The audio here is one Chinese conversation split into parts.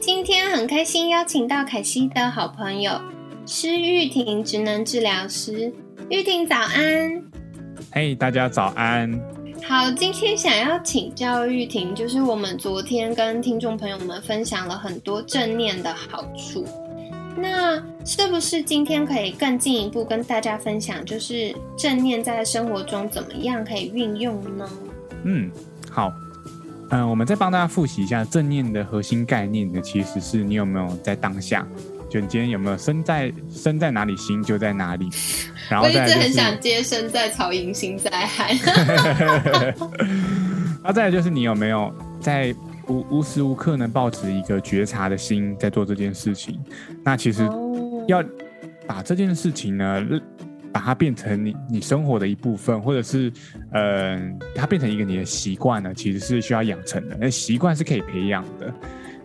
今天很开心邀请到凯西的好朋友施玉婷，职能治疗师。玉婷早安，嘿，大家早安。好，今天想要请教玉婷，就是我们昨天跟听众朋友们分享了很多正念的好处，那是不是今天可以更进一步跟大家分享，就是正念在生活中怎么样可以运用呢？嗯，好。嗯，我们再帮大家复习一下正念的核心概念呢，其实是你有没有在当下，就你今天有没有身在身在哪里，心就在哪里。然后我一直很想接身在曹营心在海。那再来就是你有没有在无无时无刻呢保持一个觉察的心在做这件事情？那其实要把这件事情呢。把它变成你你生活的一部分，或者是，呃，它变成一个你的习惯呢，其实是需要养成的。那习惯是可以培养的。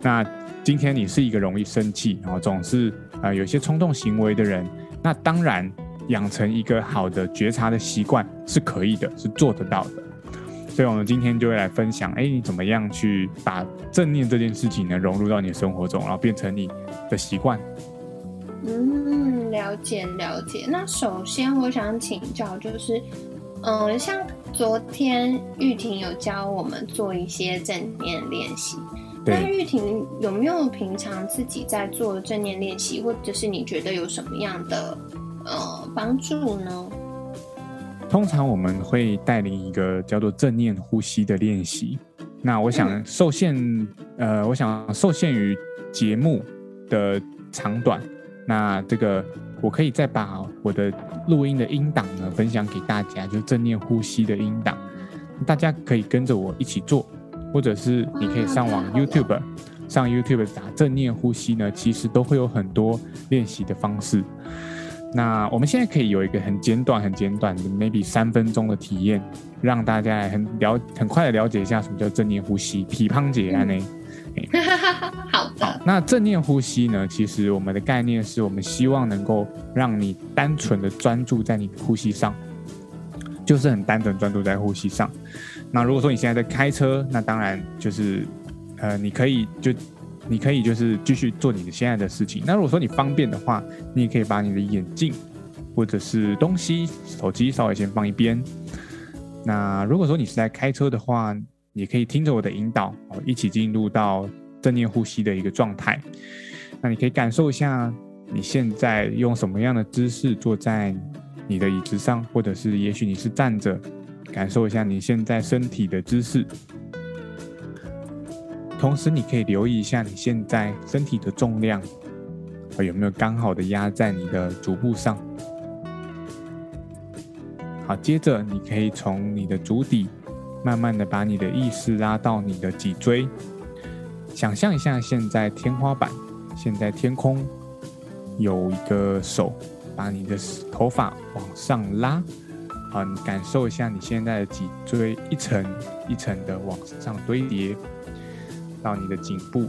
那今天你是一个容易生气，然后总是呃有些冲动行为的人，那当然养成一个好的觉察的习惯是可以的，是做得到的。所以我们今天就会来分享，哎，你怎么样去把正念这件事情呢融入到你的生活中，然后变成你的习惯。嗯，了解了解。那首先我想请教，就是，嗯，像昨天玉婷有教我们做一些正念练习。那玉婷有没有平常自己在做正念练习，或者是你觉得有什么样的呃帮助呢？通常我们会带领一个叫做正念呼吸的练习。那我想受限，呃，我想受限于节目的长短。那这个我可以再把我的录音的音档呢分享给大家，就正念呼吸的音档，大家可以跟着我一起做，或者是你可以上网 YouTube，上 YouTube 打正念呼吸呢，其实都会有很多练习的方式。那我们现在可以有一个很简短、很简短的 maybe 三分钟的体验，让大家很了很快的了解一下什么叫正念呼吸，皮胖姐安呢？好的。那正念呼吸呢？其实我们的概念是我们希望能够让你单纯的专注在你的呼吸上，就是很单纯专注在呼吸上。那如果说你现在在开车，那当然就是呃，你可以就你可以就是继续做你的现在的事情。那如果说你方便的话，你也可以把你的眼镜或者是东西、手机稍微先放一边。那如果说你是在开车的话，你可以听着我的引导哦，一起进入到正念呼吸的一个状态。那你可以感受一下你现在用什么样的姿势坐在你的椅子上，或者是也许你是站着，感受一下你现在身体的姿势。同时，你可以留意一下你现在身体的重量，有没有刚好的压在你的足部上。好，接着你可以从你的足底。慢慢的把你的意识拉到你的脊椎，想象一下，现在天花板，现在天空有一个手把你的头发往上拉，好，你感受一下你现在的脊椎一层一层的往上堆叠到你的颈部。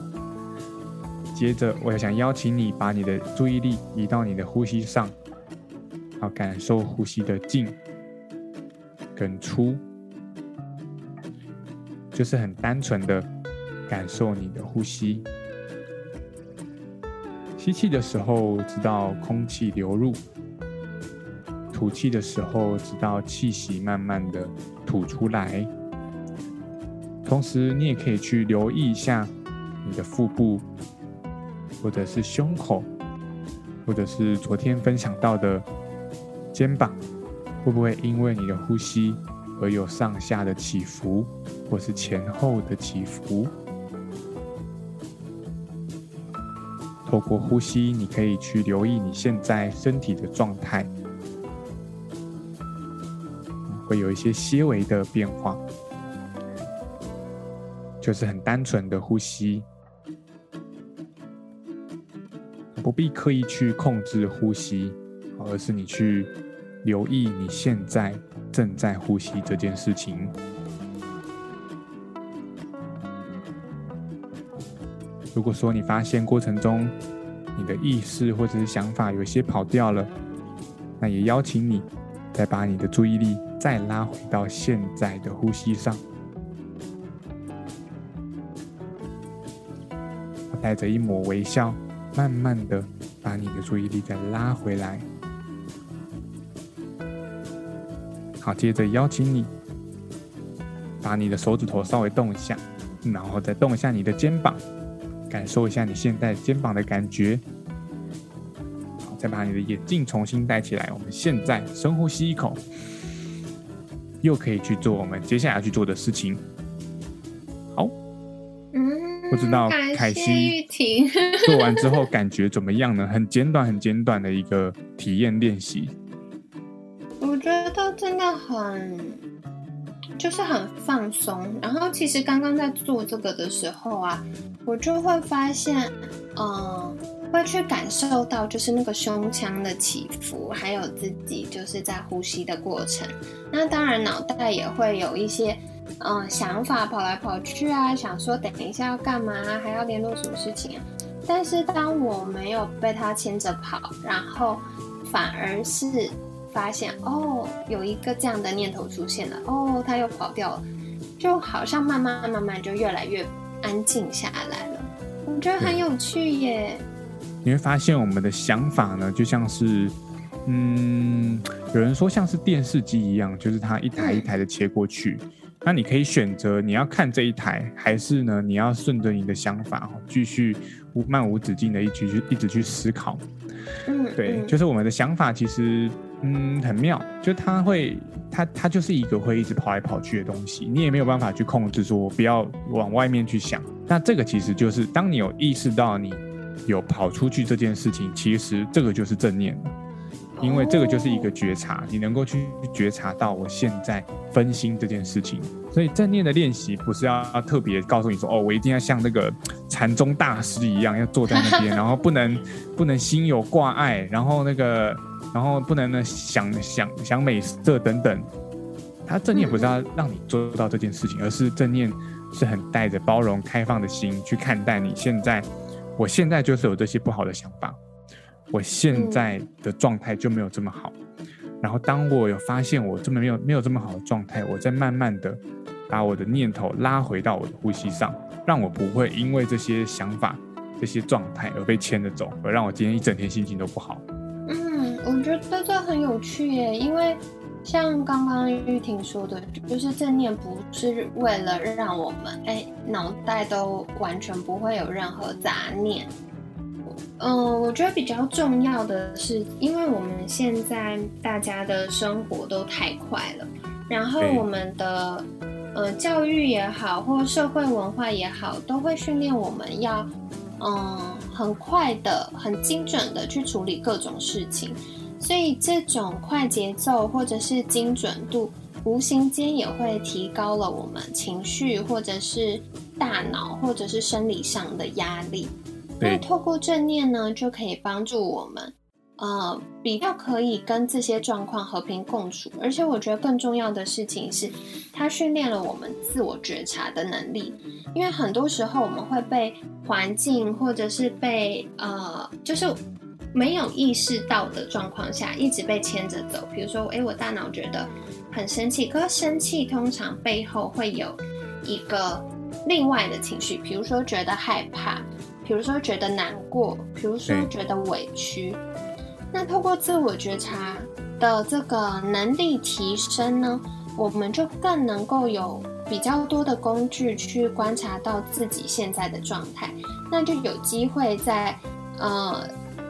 接着，我想邀请你把你的注意力移到你的呼吸上，好，感受呼吸的进跟出。就是很单纯的感受你的呼吸，吸气的时候，直到空气流入；吐气的时候，直到气息慢慢的吐出来。同时，你也可以去留意一下你的腹部，或者是胸口，或者是昨天分享到的肩膀，会不会因为你的呼吸而有上下的起伏？或是前后的起伏，透过呼吸，你可以去留意你现在身体的状态，会有一些些微的变化，就是很单纯的呼吸。不必刻意去控制呼吸，而是你去留意你现在正在呼吸这件事情。如果说你发现过程中你的意识或者是想法有些跑掉了，那也邀请你再把你的注意力再拉回到现在的呼吸上，带着一抹微笑，慢慢的把你的注意力再拉回来。好，接着邀请你把你的手指头稍微动一下，然后再动一下你的肩膀。感受一下你现在肩膀的感觉，好，再把你的眼镜重新戴起来。我们现在深呼吸一口，又可以去做我们接下来要去做的事情。好，嗯，不知道凯西做完之后感觉怎么样呢？很简短、很简短的一个体验练习。我觉得真的很，就是很放松。然后其实刚刚在做这个的时候啊。我就会发现，嗯，会去感受到就是那个胸腔的起伏，还有自己就是在呼吸的过程。那当然脑袋也会有一些，嗯，想法跑来跑去啊，想说等一下要干嘛，还要联络什么事情啊。但是当我没有被他牵着跑，然后反而是发现，哦，有一个这样的念头出现了，哦，他又跑掉了，就好像慢慢慢慢就越来越。安静下来了，我觉得很有趣耶。你会发现，我们的想法呢，就像是，嗯，有人说像是电视机一样，就是它一台一台的切过去。那你可以选择你要看这一台，还是呢，你要顺着你的想法继续无漫无止境的一直去一直去思考。嗯，对，就是我们的想法其实。嗯，很妙，就它会，它它就是一个会一直跑来跑去的东西，你也没有办法去控制，说我不要往外面去想。那这个其实就是，当你有意识到你有跑出去这件事情，其实这个就是正念了，因为这个就是一个觉察，你能够去觉察到我现在分心这件事情。所以正念的练习不是要特别告诉你说，哦，我一定要像那个禅宗大师一样，要坐在那边，然后不能不能心有挂碍，然后那个。然后不能呢想想想美色等等，他正念不是要让你做到这件事情，而是正念是很带着包容、开放的心去看待你现在。我现在就是有这些不好的想法，我现在的状态就没有这么好。然后当我有发现我这么没有没有这么好的状态，我再慢慢的把我的念头拉回到我的呼吸上，让我不会因为这些想法、这些状态而被牵着走，而让我今天一整天心情都不好。我觉得这很有趣耶，因为像刚刚玉婷说的，就是正念不是为了让我们哎脑袋都完全不会有任何杂念。嗯，我觉得比较重要的是，因为我们现在大家的生活都太快了，然后我们的呃教育也好，或社会文化也好，都会训练我们要嗯很快的、很精准的去处理各种事情。所以这种快节奏或者是精准度，无形间也会提高了我们情绪或者是大脑或者是生理上的压力。那透过正念呢，就可以帮助我们，呃，比较可以跟这些状况和平共处。而且我觉得更重要的事情是，它训练了我们自我觉察的能力。因为很多时候我们会被环境或者是被呃，就是。没有意识到的状况下，一直被牵着走。比如说，诶，我大脑觉得很生气，可是生气通常背后会有一个另外的情绪，比如说觉得害怕，比如说觉得难过，比如说觉得委屈。那透过自我觉察的这个能力提升呢，我们就更能够有比较多的工具去观察到自己现在的状态，那就有机会在呃。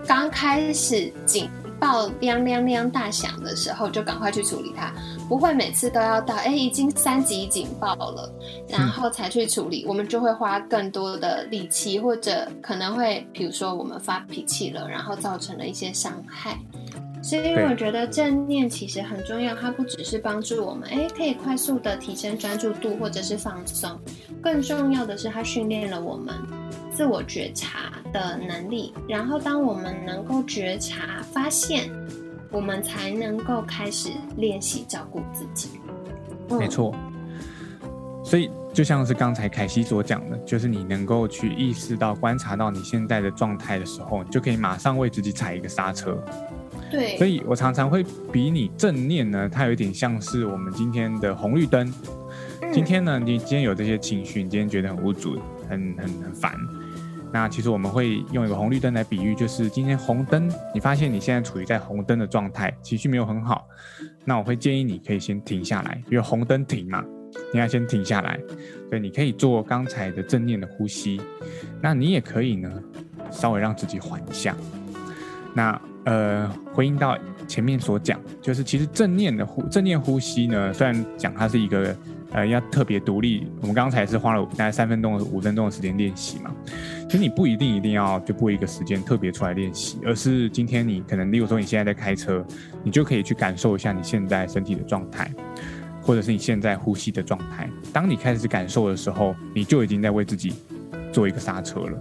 刚开始紧报亮亮亮大响的时候，就赶快去处理它，不会每次都要到哎已经三级警报了，然后才去处理。我们就会花更多的力气，或者可能会，比如说我们发脾气了，然后造成了一些伤害。所以我觉得正念其实很重要，它不只是帮助我们哎可以快速的提升专注度或者是放松，更重要的是它训练了我们。自我觉察的能力。然后，当我们能够觉察、发现，我们才能够开始练习照顾自己。没错。所以，就像是刚才凯西所讲的，就是你能够去意识到、观察到你现在的状态的时候，你就可以马上为自己踩一个刹车。对。所以我常常会比你正念呢，它有一点像是我们今天的红绿灯。今天呢，你今天有这些情绪，你今天觉得很无助、很很很烦。那其实我们会用一个红绿灯来比喻，就是今天红灯，你发现你现在处于在红灯的状态，情绪没有很好，那我会建议你可以先停下来，因为红灯停嘛。你要先停下来，所以你可以做刚才的正念的呼吸。那你也可以呢，稍微让自己缓一下。那呃，回应到前面所讲，就是其实正念的呼正念呼吸呢，虽然讲它是一个呃要特别独立，我们刚才是花了大概三分钟、五分钟的时间练习嘛。其实你不一定一定要就拨一个时间特别出来练习，而是今天你可能，例如说你现在在开车，你就可以去感受一下你现在身体的状态。或者是你现在呼吸的状态，当你开始感受的时候，你就已经在为自己做一个刹车了。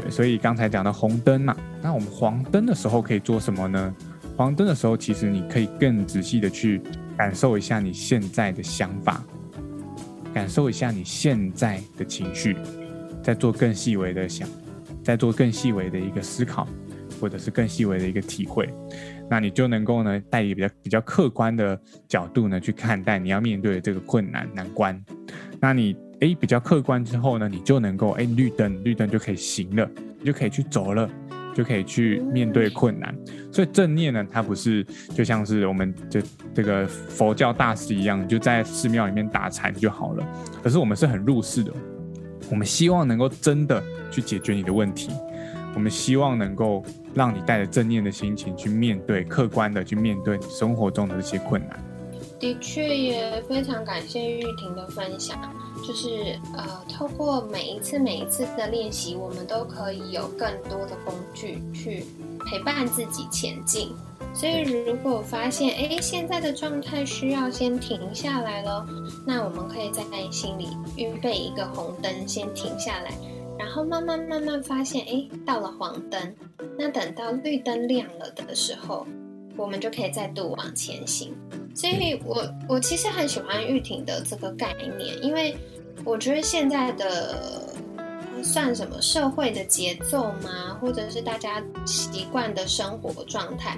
对，所以刚才讲的红灯嘛，那我们黄灯的时候可以做什么呢？黄灯的时候，其实你可以更仔细的去感受一下你现在的想法，感受一下你现在的情绪，再做更细微的想，再做更细微的一个思考，或者是更细微的一个体会。那你就能够呢，带一比较比较客观的角度呢，去看待你要面对的这个困难难关。那你诶比较客观之后呢，你就能够诶绿灯绿灯就可以行了，你就可以去走了，就可以去面对困难。所以正念呢，它不是就像是我们这这个佛教大师一样，就在寺庙里面打禅就好了。可是我们是很入世的，我们希望能够真的去解决你的问题。我们希望能够让你带着正念的心情去面对，客观的去面对生活中的这些困难。的确，也非常感谢玉婷的分享。就是呃，透过每一次每一次的练习，我们都可以有更多的工具去陪伴自己前进。所以，如果发现哎，现在的状态需要先停下来了，那我们可以在心里预备一个红灯，先停下来。然后慢慢慢慢发现，哎，到了黄灯，那等到绿灯亮了的时候，我们就可以再度往前行。所以，我我其实很喜欢玉婷的这个概念，因为我觉得现在的算什么社会的节奏吗？或者是大家习惯的生活状态，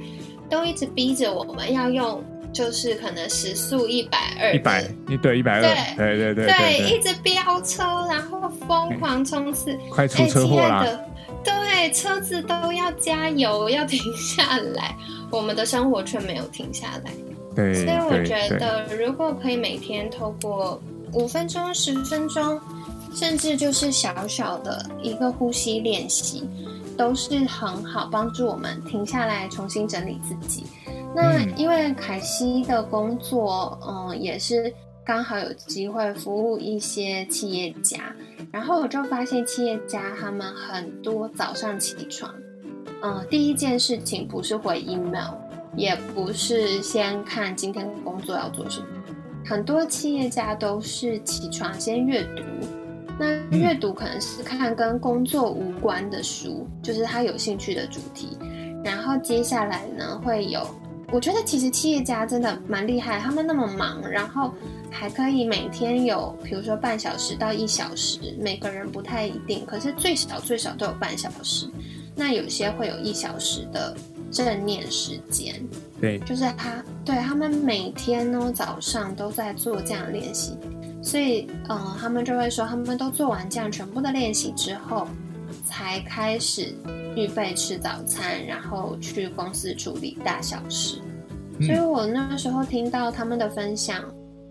都一直逼着我们要用。就是可能时速一百二，一百，一对一百二，对对对对，一直飙车，然后疯狂冲刺，快出车祸啦！对，车子都要加油，要停下来，我们的生活却没有停下来。对，所以我觉得，如果可以每天透过五分钟、十分钟，甚至就是小小的一个呼吸练习，都是很好帮助我们停下来，重新整理自己。那因为凯西的工作，嗯，也是刚好有机会服务一些企业家，然后我就发现企业家他们很多早上起床，嗯，第一件事情不是回 email，也不是先看今天工作要做什么，很多企业家都是起床先阅读，那阅读可能是看跟工作无关的书，就是他有兴趣的主题，然后接下来呢会有。我觉得其实企业家真的蛮厉害，他们那么忙，然后还可以每天有，比如说半小时到一小时，每个人不太一定，可是最少最少都有半小时。那有些会有一小时的正念时间，对，就是他对他们每天呢早上都在做这样练习，所以嗯，他们就会说，他们都做完这样全部的练习之后，才开始。预备吃早餐，然后去公司处理大小事。所以我那时候听到他们的分享，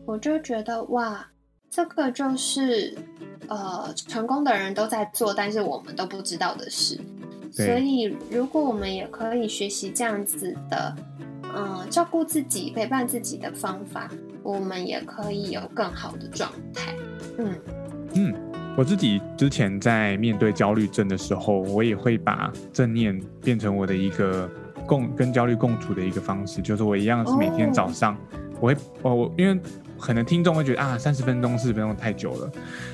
我就觉得哇，这个就是呃成功的人都在做，但是我们都不知道的事。所以如果我们也可以学习这样子的，嗯，照顾自己、陪伴自己的方法，我们也可以有更好的状态。嗯嗯。我自己之前在面对焦虑症的时候，我也会把正念变成我的一个共跟焦虑共处的一个方式，就是我一样是每天早上，我会哦我因为可能听众会觉得啊三十分钟四十分钟太久了，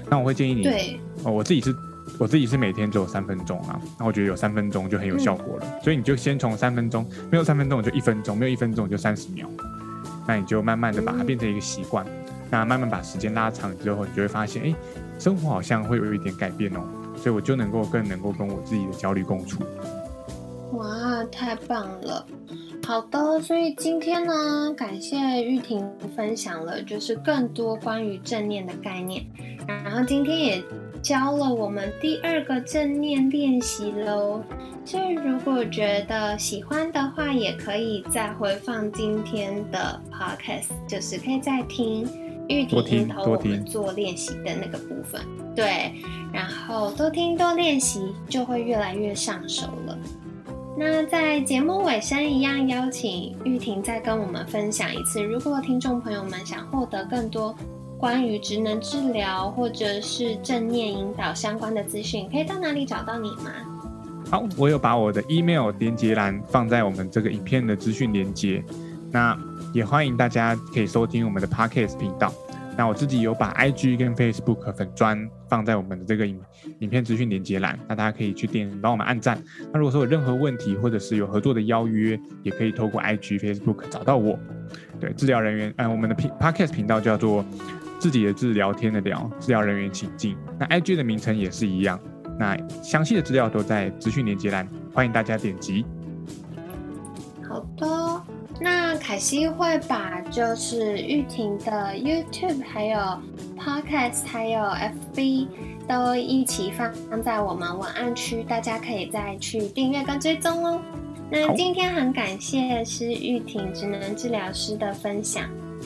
那我会建议你，对哦我自己是我自己是每天只有三分钟啊，那我觉得有三分钟就很有效果了。所以你就先从三分钟，没有三分钟就一分钟，没有一分钟就三十秒，那你就慢慢的把它变成一个习惯。那慢慢把时间拉长之后，你就会发现，哎，生活好像会有一点改变哦。所以我就能够更能够跟我自己的焦虑共处。哇，太棒了！好的，所以今天呢，感谢玉婷分享了就是更多关于正念的概念，然后今天也教了我们第二个正念练习喽。所以如果觉得喜欢的话，也可以再回放今天的 podcast，就是可以再听玉婷引导我们做练习的那个部分。对，然后多听多练习，就会越来越上手了。那在节目尾声一样，邀请玉婷再跟我们分享一次。如果听众朋友们想获得更多关于职能治疗或者是正念引导相关的资讯，可以到哪里找到你吗？好，我有把我的 email 连接栏放在我们这个影片的资讯连接。那也欢迎大家可以收听我们的 podcast 频道。那我自己有把 IG 跟 Facebook 粉砖放在我们的这个影影片资讯连接栏，那大家可以去点帮我们按赞。那如果说有任何问题，或者是有合作的邀约，也可以透过 IG、Facebook 找到我。对，治疗人员，嗯，我们的 Podcast 频道叫做自己的字聊天的聊，治疗人员请进。那 IG 的名称也是一样，那详细的资料都在资讯连接栏，欢迎大家点击。好的。那凯西会把就是玉婷的 YouTube、还有 Podcast、还有 FB 都一起放放在我们文案区，大家可以再去订阅跟追踪哦。那今天很感谢是玉婷职能治疗师的分享，